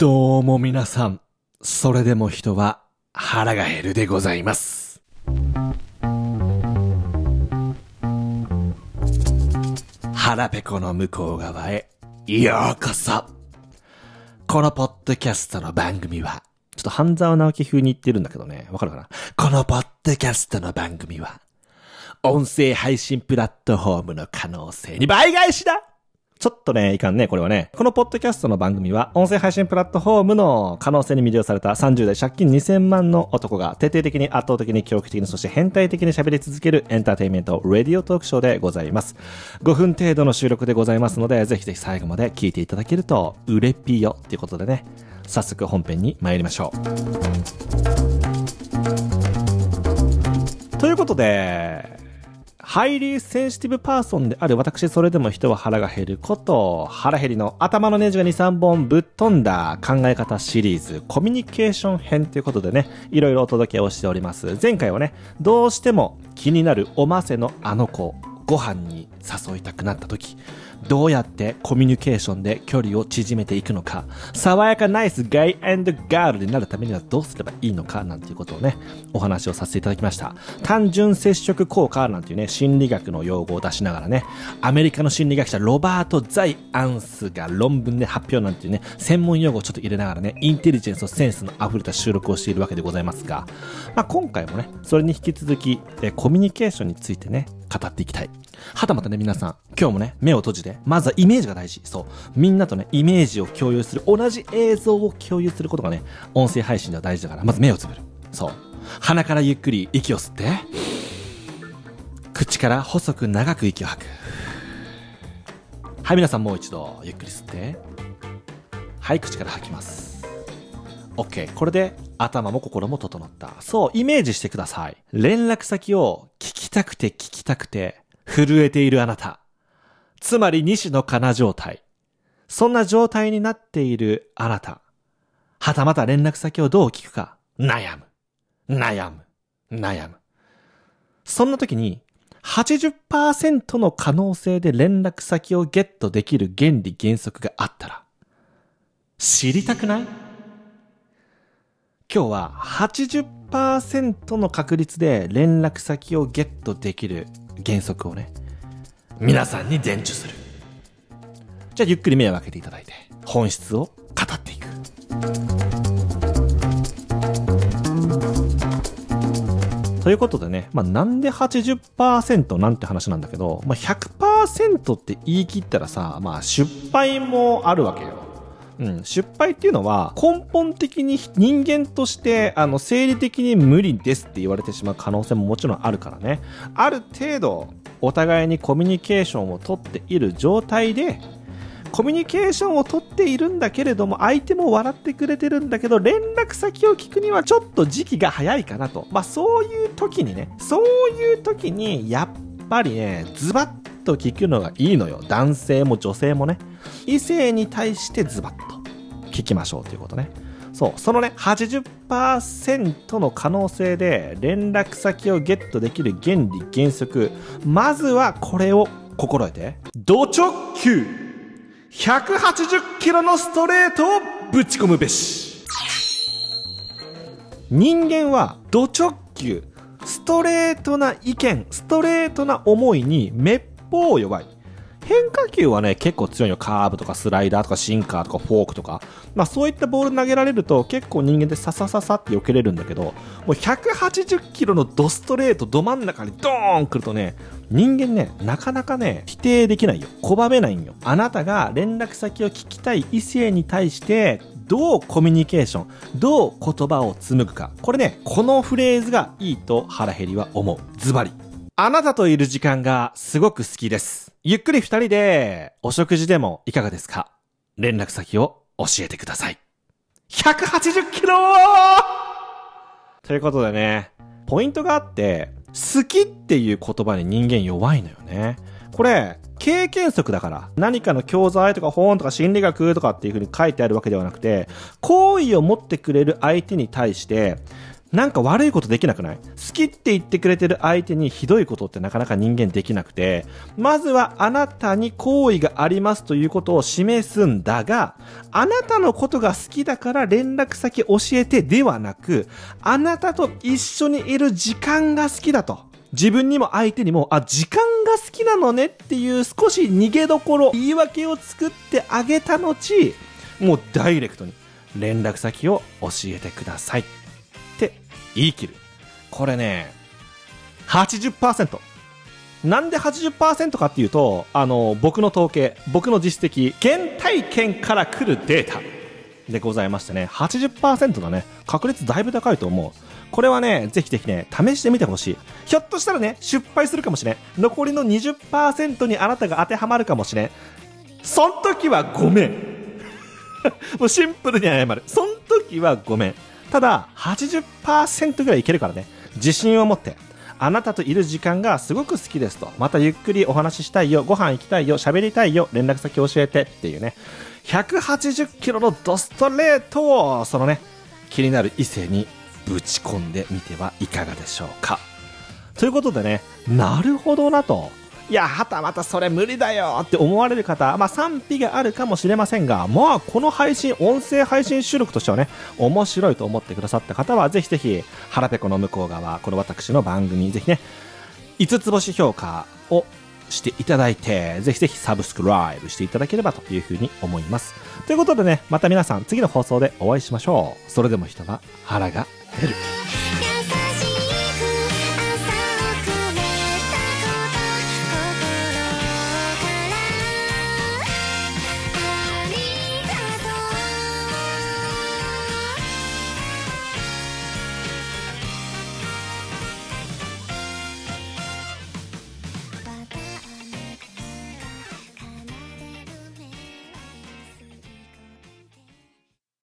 どうも皆さん、それでも人は腹が減るでございます。腹ペコの向こう側へようこそ。このポッドキャストの番組は、ちょっと半沢直樹風に言ってるんだけどね、わかるかな？このポッドキャストの番組は、音声配信プラットフォームの可能性に倍返しだ。ちょっとね、いかんね、これはね。このポッドキャストの番組は、音声配信プラットフォームの可能性に魅了された30代借金2000万の男が、徹底的に圧倒的に狂気的に、そして変態的に喋り続けるエンターテインメント、ラディオトークショーでございます。5分程度の収録でございますので、ぜひぜひ最後まで聞いていただけると、うれっぴよっていうことでね、早速本編に参りましょう。ということで、Highly Sensitive Person である私、それでも人は腹が減ること、腹減りの頭のネジが2、3本ぶっ飛んだ考え方シリーズ、コミュニケーション編ということでね、いろいろお届けをしております。前回はね、どうしても気になるおませのあの子、ご飯に誘いたくなった時、どうやってコミュニケーションで距離を縮めていくのか、爽やかナイスガイガールになるためにはどうすればいいのか、なんていうことをね、お話をさせていただきました。単純接触効果なんていうね、心理学の用語を出しながらね、アメリカの心理学者ロバート・ザイアンスが論文で発表なんていうね、専門用語をちょっと入れながらね、インテリジェンスとセンスの溢れた収録をしているわけでございますが、まあ今回もね、それに引き続き、えコミュニケーションについてね、語っていきたい。はたまたね、皆さん、今日もね、目を閉じて、まずはイメージが大事。そう。みんなとね、イメージを共有する、同じ映像を共有することがね、音声配信では大事だから、まず目をつぶる。そう。鼻からゆっくり息を吸って、口から細く長く息を吐く。はい、皆さんもう一度、ゆっくり吸って、はい、口から吐きます。OK。これで頭も心も整った。そう、イメージしてください。連絡先をきたくて聞きたくて震えているあなた。つまり西野カナ状態。そんな状態になっているあなた。はたまた連絡先をどう聞くか。悩む。悩む。悩む。そんな時に80%の可能性で連絡先をゲットできる原理原則があったら知りたくない？今日は80%の確率で連絡先をゲットできる原則をね、皆さんに伝授する。じゃあゆっくり目を開けていただいて、本質を語っていく。ということでね、まあ、なんで80%なんて話なんだけど、まあ、100%って言い切ったらさ、まあ、失敗もあるわけよ。うん、失敗っていうのは根本的に人間としてあの生理的に無理ですって言われてしまう可能性ももちろんあるからね。ある程度お互いにコミュニケーションをとっている状態でコミュニケーションをとっているんだけれども相手も笑ってくれてるんだけど連絡先を聞くにはちょっと時期が早いかなと。まあそういう時にねそういう時にやっぱりねズバッと聞くのがいいのよ。男性も女性もね。異性に対してズバッと聞きましょうということね。そう、そのね、80%の可能性で連絡先をゲットできる原理原則。まずはこれを心得て。ド直球 !180 キロのストレートをぶち込むべし。人間はド直球、ストレートな意見、ストレートな思いにめっぽう弱い。変化球はね、結構強いよ。カーブとかスライダーとかシンカーとかフォークとか。まあそういったボール投げられると結構人間でササササって避けれるんだけど、もう180キロのドストレートど真ん中にドーン来るとね、人間ね、なかなかね、否定できないよ。拒めないんよ。あなたが連絡先を聞きたい異性に対して、どうコミュニケーション、どう言葉を紡ぐか。これね、このフレーズがいいと腹減りは思う。ズバリ。あなたといる時間がすごく好きです。ゆっくり二人でお食事でもいかがですか？連絡先を教えてください。180キロということでね、ポイントがあって、好きっていう言葉に人間弱いのよね。これ、経験則だから。何かの教材とか本とか心理学とかっていう風に書いてあるわけではなくて、好意を持ってくれる相手に対して、なんか悪いことできなくない？好きって言ってくれてる相手にひどいことってなかなか人間できなくて、まずはあなたに好意がありますということを示すんだが、あなたのことが好きだから連絡先教えてではなく、あなたと一緒にいる時間が好きだと。自分にも相手にも、あ、時間が好きなのねっていう少し逃げどころ、言い訳を作ってあげた後、もうダイレクトに連絡先を教えてください。言い切る。これね、80%。なんで80%かっていうと、あの、僕の統計、僕の実績、原体験から来るデータでございましてね、80%だね。確率だいぶ高いと思う。これはね、ぜひぜひね、試してみてほしい。ひょっとしたらね、失敗するかもしれん。残りの20%にあなたが当てはまるかもしれん。そん時はごめん。もうシンプルに謝る。そん時はごめん。ただ、80%ぐらいいけるからね。自信を持って。あなたといる時間がすごく好きですと。またゆっくりお話ししたいよ。ご飯行きたいよ。喋りたいよ。連絡先教えてっていうね。180キロのドストレートを、そのね、気になる異性にぶち込んでみてはいかがでしょうか。ということでね、なるほどなと。いや、はたまたそれ無理だよって思われる方、まあ賛否があるかもしれませんが、まあこの配信、音声配信収録としてはね、面白いと思ってくださった方は、ぜひぜひ、腹ペコの向こう側、この私の番組、ぜひね、5つ星評価をしていただいて、ぜひぜひサブスクライブしていただければというふうに思います。ということでね、また皆さん次の放送でお会いしましょう。それでも人は腹が減る。